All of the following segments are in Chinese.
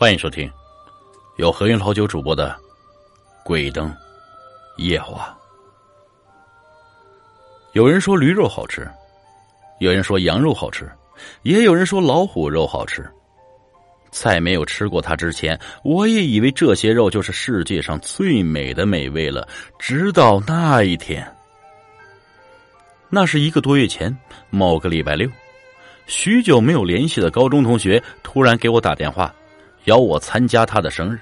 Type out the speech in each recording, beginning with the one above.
欢迎收听由何云老九主播的《鬼灯夜话》。有人说驴肉好吃，有人说羊肉好吃，也有人说老虎肉好吃。在没有吃过它之前，我也以为这些肉就是世界上最美的美味了。直到那一天，那是一个多月前某个礼拜六，许久没有联系的高中同学突然给我打电话。邀我参加他的生日，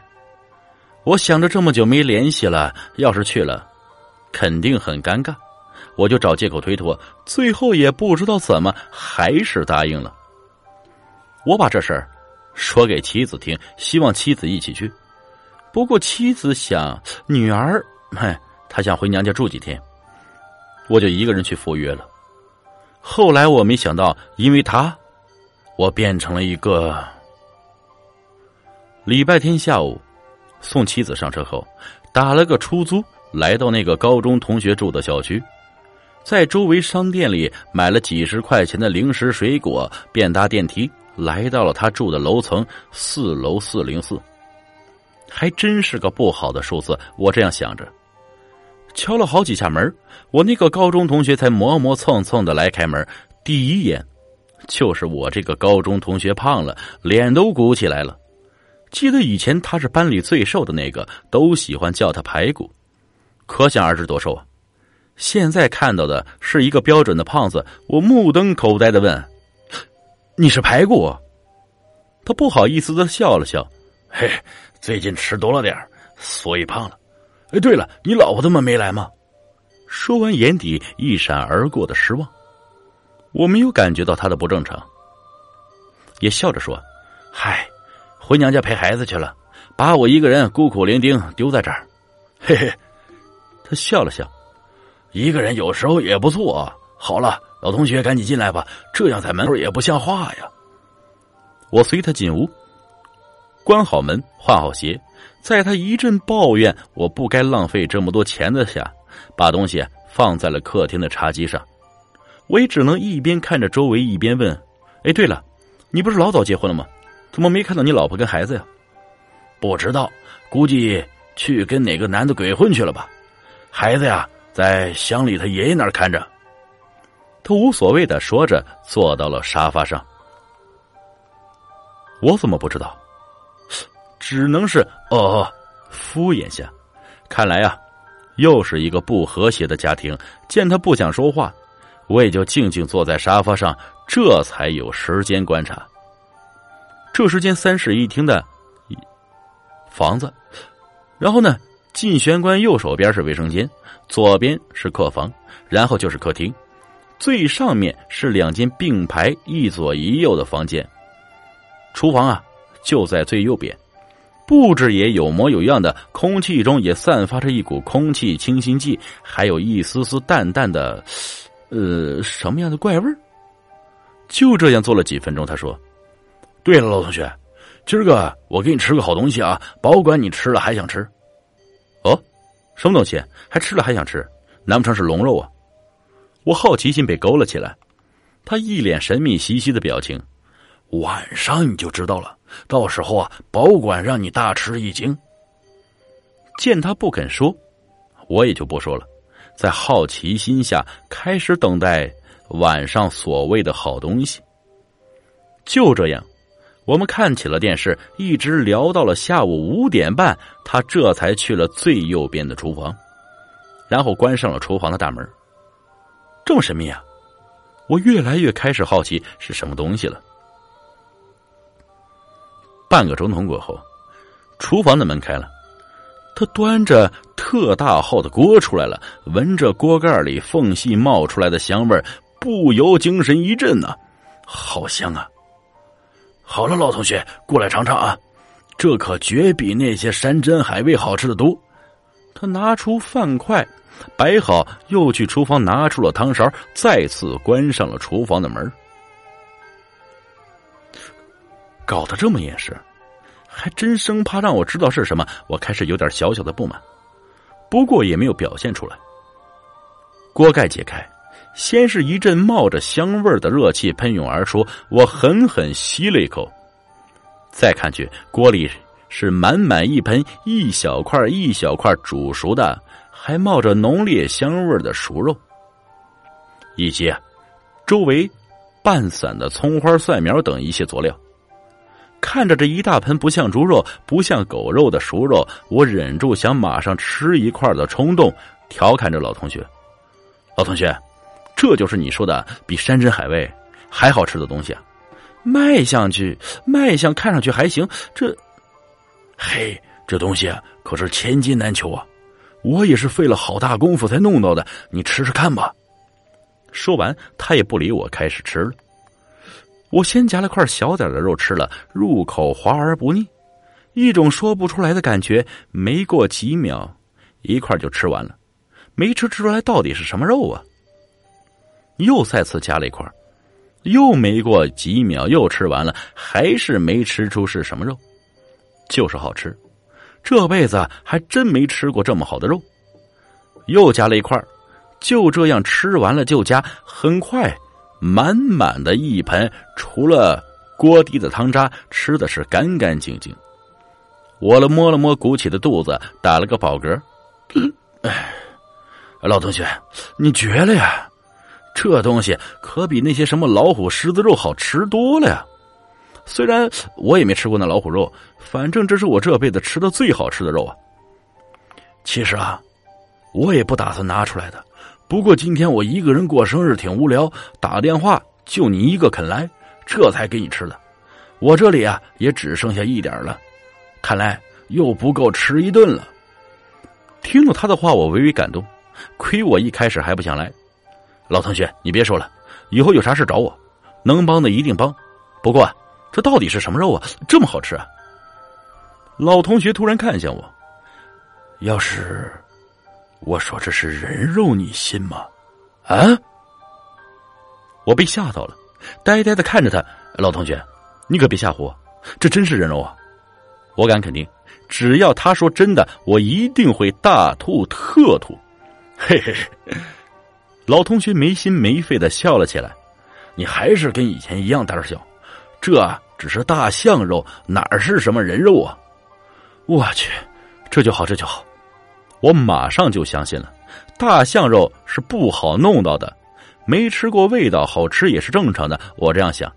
我想着这么久没联系了，要是去了，肯定很尴尬，我就找借口推脱，最后也不知道怎么还是答应了。我把这事儿说给妻子听，希望妻子一起去。不过妻子想女儿，嗨，她想回娘家住几天，我就一个人去赴约了。后来我没想到，因为他，我变成了一个。礼拜天下午，送妻子上车后，打了个出租，来到那个高中同学住的小区，在周围商店里买了几十块钱的零食水果，便搭电梯来到了他住的楼层四楼四零四。还真是个不好的数字，我这样想着，敲了好几下门，我那个高中同学才磨磨蹭蹭的来开门。第一眼，就是我这个高中同学胖了，脸都鼓起来了。记得以前他是班里最瘦的那个，都喜欢叫他排骨，可想而知多瘦啊！现在看到的是一个标准的胖子，我目瞪口呆的问：“你是排骨？”他不好意思的笑了笑：“嘿，最近吃多了点所以胖了。”哎，对了，你老婆他妈没来吗？说完，眼底一闪而过的失望。我没有感觉到他的不正常，也笑着说：“嗨。”回娘家陪孩子去了，把我一个人孤苦伶仃丢在这儿，嘿嘿，他笑了笑，一个人有时候也不错。好了，老同学，赶紧进来吧，这样在门口也不像话呀。我随他进屋，关好门，换好鞋，在他一阵抱怨我不该浪费这么多钱的下，把东西放在了客厅的茶几上。我也只能一边看着周围，一边问：“哎，对了，你不是老早结婚了吗？”怎么没看到你老婆跟孩子呀？不知道，估计去跟哪个男的鬼混去了吧。孩子呀，在乡里他爷爷那儿看着。他无所谓的说着，坐到了沙发上。我怎么不知道？只能是哦，敷衍下。看来啊，又是一个不和谐的家庭。见他不想说话，我也就静静坐在沙发上，这才有时间观察。这是间三室一厅的房子，然后呢，进玄关右手边是卫生间，左边是客房，然后就是客厅，最上面是两间并排一左一右的房间。厨房啊，就在最右边，布置也有模有样的，空气中也散发着一股空气清新剂，还有一丝丝淡淡的，呃，什么样的怪味儿就这样坐了几分钟，他说。对了，老同学，今儿个我给你吃个好东西啊，保管你吃了还想吃。哦，什么东西？还吃了还想吃？难不成是龙肉啊？我好奇心被勾了起来。他一脸神秘兮兮的表情。晚上你就知道了，到时候啊，保管让你大吃一惊。见他不肯说，我也就不说了。在好奇心下，开始等待晚上所谓的好东西。就这样。我们看起了电视，一直聊到了下午五点半，他这才去了最右边的厨房，然后关上了厨房的大门。这么神秘啊！我越来越开始好奇是什么东西了。半个钟头过后，厨房的门开了，他端着特大号的锅出来了，闻着锅盖里缝隙冒出来的香味不由精神一振呐，好香啊！好了，老同学，过来尝尝啊，这可绝比那些山珍海味好吃的多。他拿出饭筷，摆好，又去厨房拿出了汤勺，再次关上了厨房的门。搞得这么严实，还真生怕让我知道是什么。我开始有点小小的不满，不过也没有表现出来。锅盖解开。先是一阵冒着香味的热气喷涌而出，我狠狠吸了一口，再看去，锅里是满满一盆一小块一小块煮熟的，还冒着浓烈香味的熟肉，以及周围拌散的葱花、蒜苗等一些佐料。看着这一大盆不像猪肉、不像狗肉的熟肉，我忍住想马上吃一块的冲动，调侃着老同学：“老同学，这就是你说的比山珍海味还好吃的东西啊！卖相去，卖相看上去还行，这，嘿，这东西可是千金难求啊！我也是费了好大功夫才弄到的，你吃吃看吧。”说完，他也不理我，开始吃了。我先夹了块小点的肉吃了，入口滑而不腻，一种说不出来的感觉。没过几秒，一块就吃完了，没吃出来到底是什么肉啊！又再次夹了一块，又没过几秒又吃完了，还是没吃出是什么肉，就是好吃。这辈子还真没吃过这么好的肉。又夹了一块，就这样吃完了就夹，很快。满满的一盆，除了锅底的汤渣，吃的是干干净净。我了摸了摸鼓起的肚子，打了个饱嗝。哎，老同学，你绝了呀！这东西可比那些什么老虎、狮子肉好吃多了呀。虽然我也没吃过那老虎肉，反正这是我这辈子吃的最好吃的肉啊。其实啊，我也不打算拿出来的。不过今天我一个人过生日挺无聊，打电话就你一个肯来，这才给你吃的。我这里啊也只剩下一点了，看来又不够吃一顿了。听了他的话，我微微感动。亏我一开始还不想来。老同学，你别说了，以后有啥事找我，能帮的一定帮。不过这到底是什么肉啊？这么好吃啊！老同学突然看向我，要是……我说这是人肉，你信吗？啊！我被吓到了，呆呆的看着他。老同学，你可别吓唬我，这真是人肉啊！我敢肯定，只要他说真的，我一定会大吐特吐。嘿嘿，老同学没心没肺的笑了起来。你还是跟以前一样胆小，这只是大象肉，哪是什么人肉啊？我去，这就好，这就好。我马上就相信了，大象肉是不好弄到的，没吃过味道好吃也是正常的。我这样想。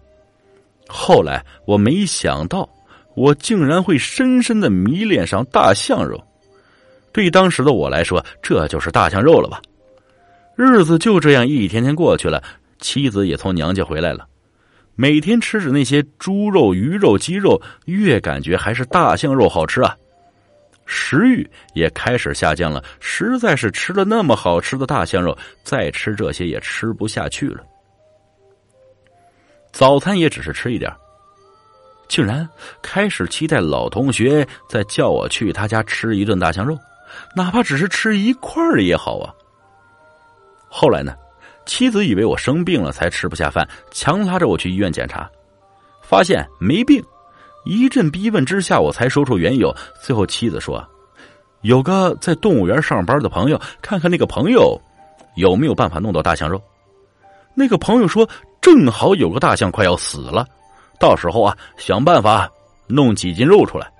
后来我没想到，我竟然会深深的迷恋上大象肉。对当时的我来说，这就是大象肉了吧？日子就这样一天天过去了，妻子也从娘家回来了，每天吃着那些猪肉、鱼肉、鸡肉，越感觉还是大象肉好吃啊。食欲也开始下降了，实在是吃了那么好吃的大象肉，再吃这些也吃不下去了。早餐也只是吃一点，竟然开始期待老同学再叫我去他家吃一顿大象肉，哪怕只是吃一块也好啊。后来呢，妻子以为我生病了才吃不下饭，强拉着我去医院检查，发现没病。一阵逼问之下，我才说出缘由。最后，妻子说：“有个在动物园上班的朋友，看看那个朋友有没有办法弄到大象肉。”那个朋友说：“正好有个大象快要死了，到时候啊，想办法弄几斤肉出来。”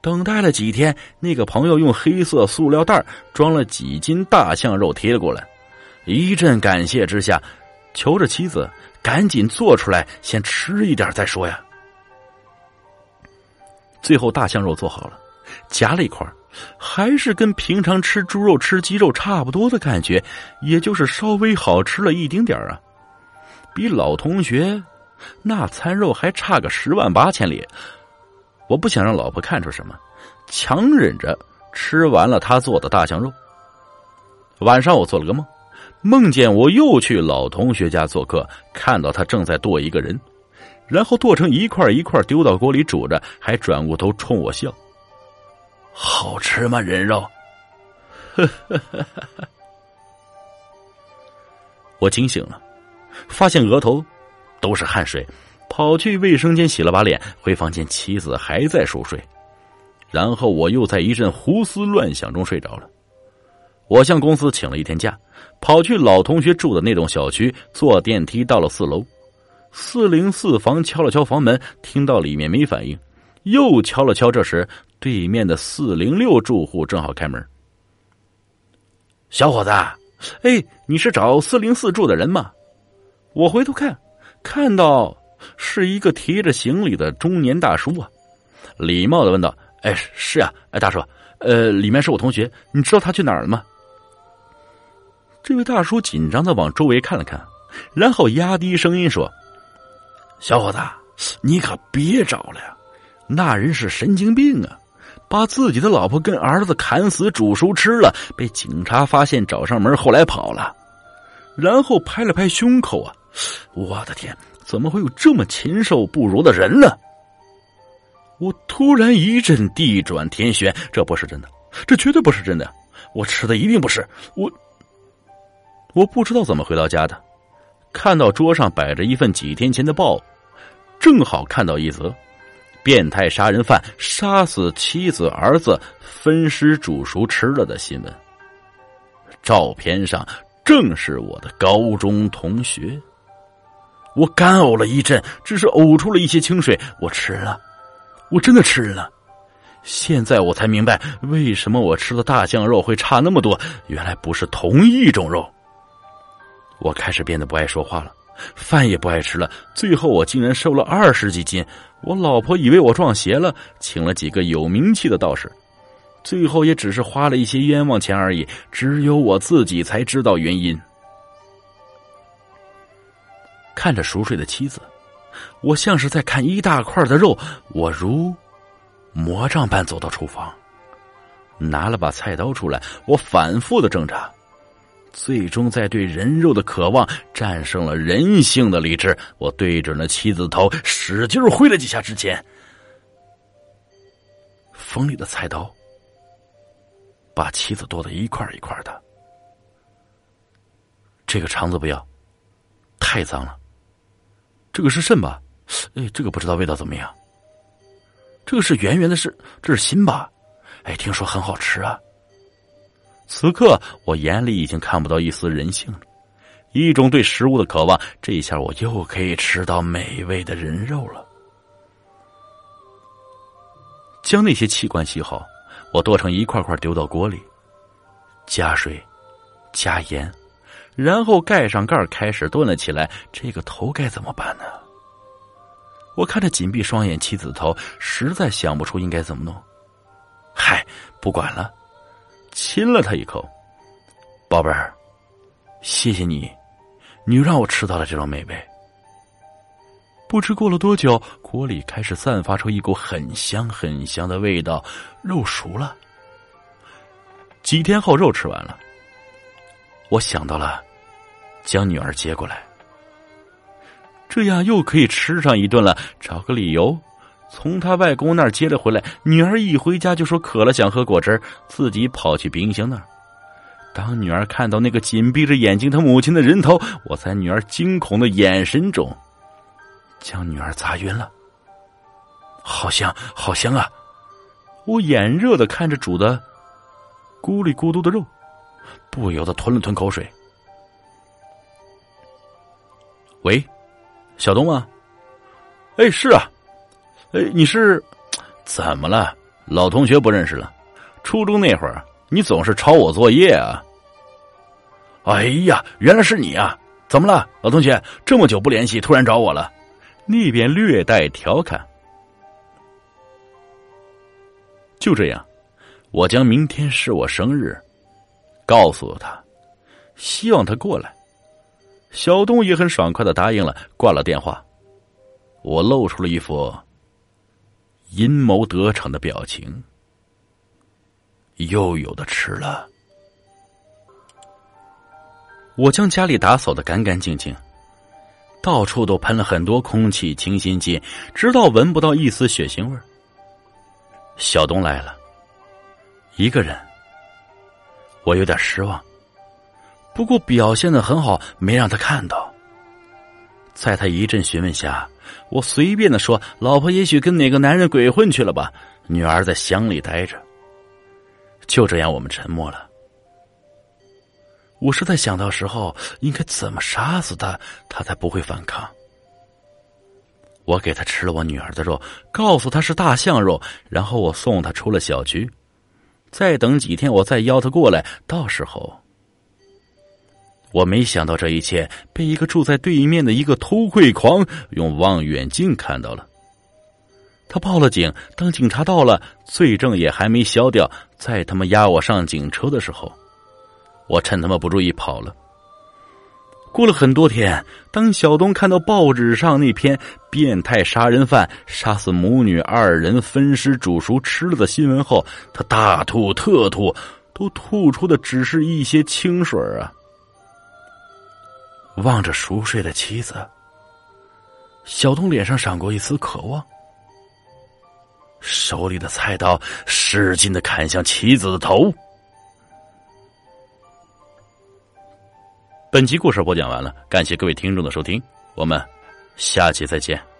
等待了几天，那个朋友用黑色塑料袋装了几斤大象肉贴了过来。一阵感谢之下，求着妻子赶紧做出来，先吃一点再说呀。最后大象肉做好了，夹了一块，还是跟平常吃猪肉、吃鸡肉差不多的感觉，也就是稍微好吃了一丁点啊，比老同学那餐肉还差个十万八千里。我不想让老婆看出什么，强忍着吃完了他做的大象肉。晚上我做了个梦，梦见我又去老同学家做客，看到他正在剁一个人。然后剁成一块一块丢到锅里煮着，还转过头冲我笑。好吃吗？人肉？我惊醒了，发现额头都是汗水，跑去卫生间洗了把脸，回房间，妻子还在熟睡。然后我又在一阵胡思乱想中睡着了。我向公司请了一天假，跑去老同学住的那栋小区，坐电梯到了四楼。四零四房敲了敲房门，听到里面没反应，又敲了敲。这时，对面的四零六住户正好开门。小伙子，哎，你是找四零四住的人吗？我回头看，看到是一个提着行李的中年大叔啊，礼貌的问道：“哎，是啊，哎，大叔，呃，里面是我同学，你知道他去哪儿了吗？”这位大叔紧张的往周围看了看，然后压低声音说：“小伙子，你可别找了呀，那人是神经病啊，把自己的老婆跟儿子砍死煮熟吃了，被警察发现找上门，后来跑了。”然后拍了拍胸口啊。我的天，怎么会有这么禽兽不如的人呢？我突然一阵地转天旋，这不是真的，这绝对不是真的，我吃的一定不是我。我不知道怎么回到家的，看到桌上摆着一份几天前的报，正好看到一则变态杀人犯杀死妻子儿子分尸煮熟吃了的新闻，照片上正是我的高中同学。我干呕了一阵，只是呕出了一些清水。我吃了，我真的吃了。现在我才明白，为什么我吃的大象肉会差那么多。原来不是同一种肉。我开始变得不爱说话了，饭也不爱吃了。最后我竟然瘦了二十几斤。我老婆以为我撞邪了，请了几个有名气的道士，最后也只是花了一些冤枉钱而已。只有我自己才知道原因。看着熟睡的妻子，我像是在看一大块的肉。我如魔杖般走到厨房，拿了把菜刀出来。我反复的挣扎，最终在对人肉的渴望战胜了人性的理智。我对准了妻子的头，使劲挥了几下，之前锋利的菜刀把妻子剁得一块一块的。这个肠子不要，太脏了。这个是肾吧？哎，这个不知道味道怎么样。这个是圆圆的，是这是心吧？哎，听说很好吃啊。此刻我眼里已经看不到一丝人性了，一种对食物的渴望。这一下我又可以吃到美味的人肉了。将那些器官洗好，我剁成一块块丢到锅里，加水，加盐。然后盖上盖开始炖了起来。这个头该怎么办呢？我看着紧闭双眼妻子头，实在想不出应该怎么弄。嗨，不管了，亲了他一口，宝贝儿，谢谢你，你让我吃到了这种美味。不知过了多久，锅里开始散发出一股很香很香的味道，肉熟了。几天后，肉吃完了，我想到了。将女儿接过来，这样又可以吃上一顿了。找个理由，从他外公那儿接了回来。女儿一回家就说渴了，想喝果汁，自己跑去冰箱那儿。当女儿看到那个紧闭着眼睛她母亲的人头，我在女儿惊恐的眼神中，将女儿砸晕了。好香，好香啊！我眼热的看着煮的咕里咕嘟的肉，不由得吞了吞口水。喂，小东吗？哎，是啊，哎，你是怎么了？老同学不认识了？初中那会儿，你总是抄我作业啊！哎呀，原来是你啊！怎么了，老同学？这么久不联系，突然找我了？那边略带调侃。就这样，我将明天是我生日告诉了他，希望他过来。小东也很爽快的答应了，挂了电话。我露出了一副阴谋得逞的表情，又有的吃了。我将家里打扫的干干净净，到处都喷了很多空气清新剂，直到闻不到一丝血腥味。小东来了，一个人，我有点失望。不过表现的很好，没让他看到。在他一阵询问下，我随便的说：“老婆也许跟哪个男人鬼混去了吧？女儿在乡里待着。”就这样，我们沉默了。我是在想到时候应该怎么杀死他，他才不会反抗。我给他吃了我女儿的肉，告诉他是大象肉，然后我送他出了小区。再等几天，我再邀他过来。到时候，我没想到这一切被一个住在对面的一个偷窥狂用望远镜看到了。他报了警，当警察到了，罪证也还没消掉，在他们押我上警车的时候，我趁他们不注意跑了。过了很多天，当小东看到报纸上那篇变态杀人犯杀死母女二人分尸煮熟吃了的新闻后，他大吐特吐，都吐出的只是一些清水啊！望着熟睡的妻子，小东脸上闪过一丝渴望，手里的菜刀使劲的砍向妻子的头。本集故事播讲完了，感谢各位听众的收听，我们下期再见。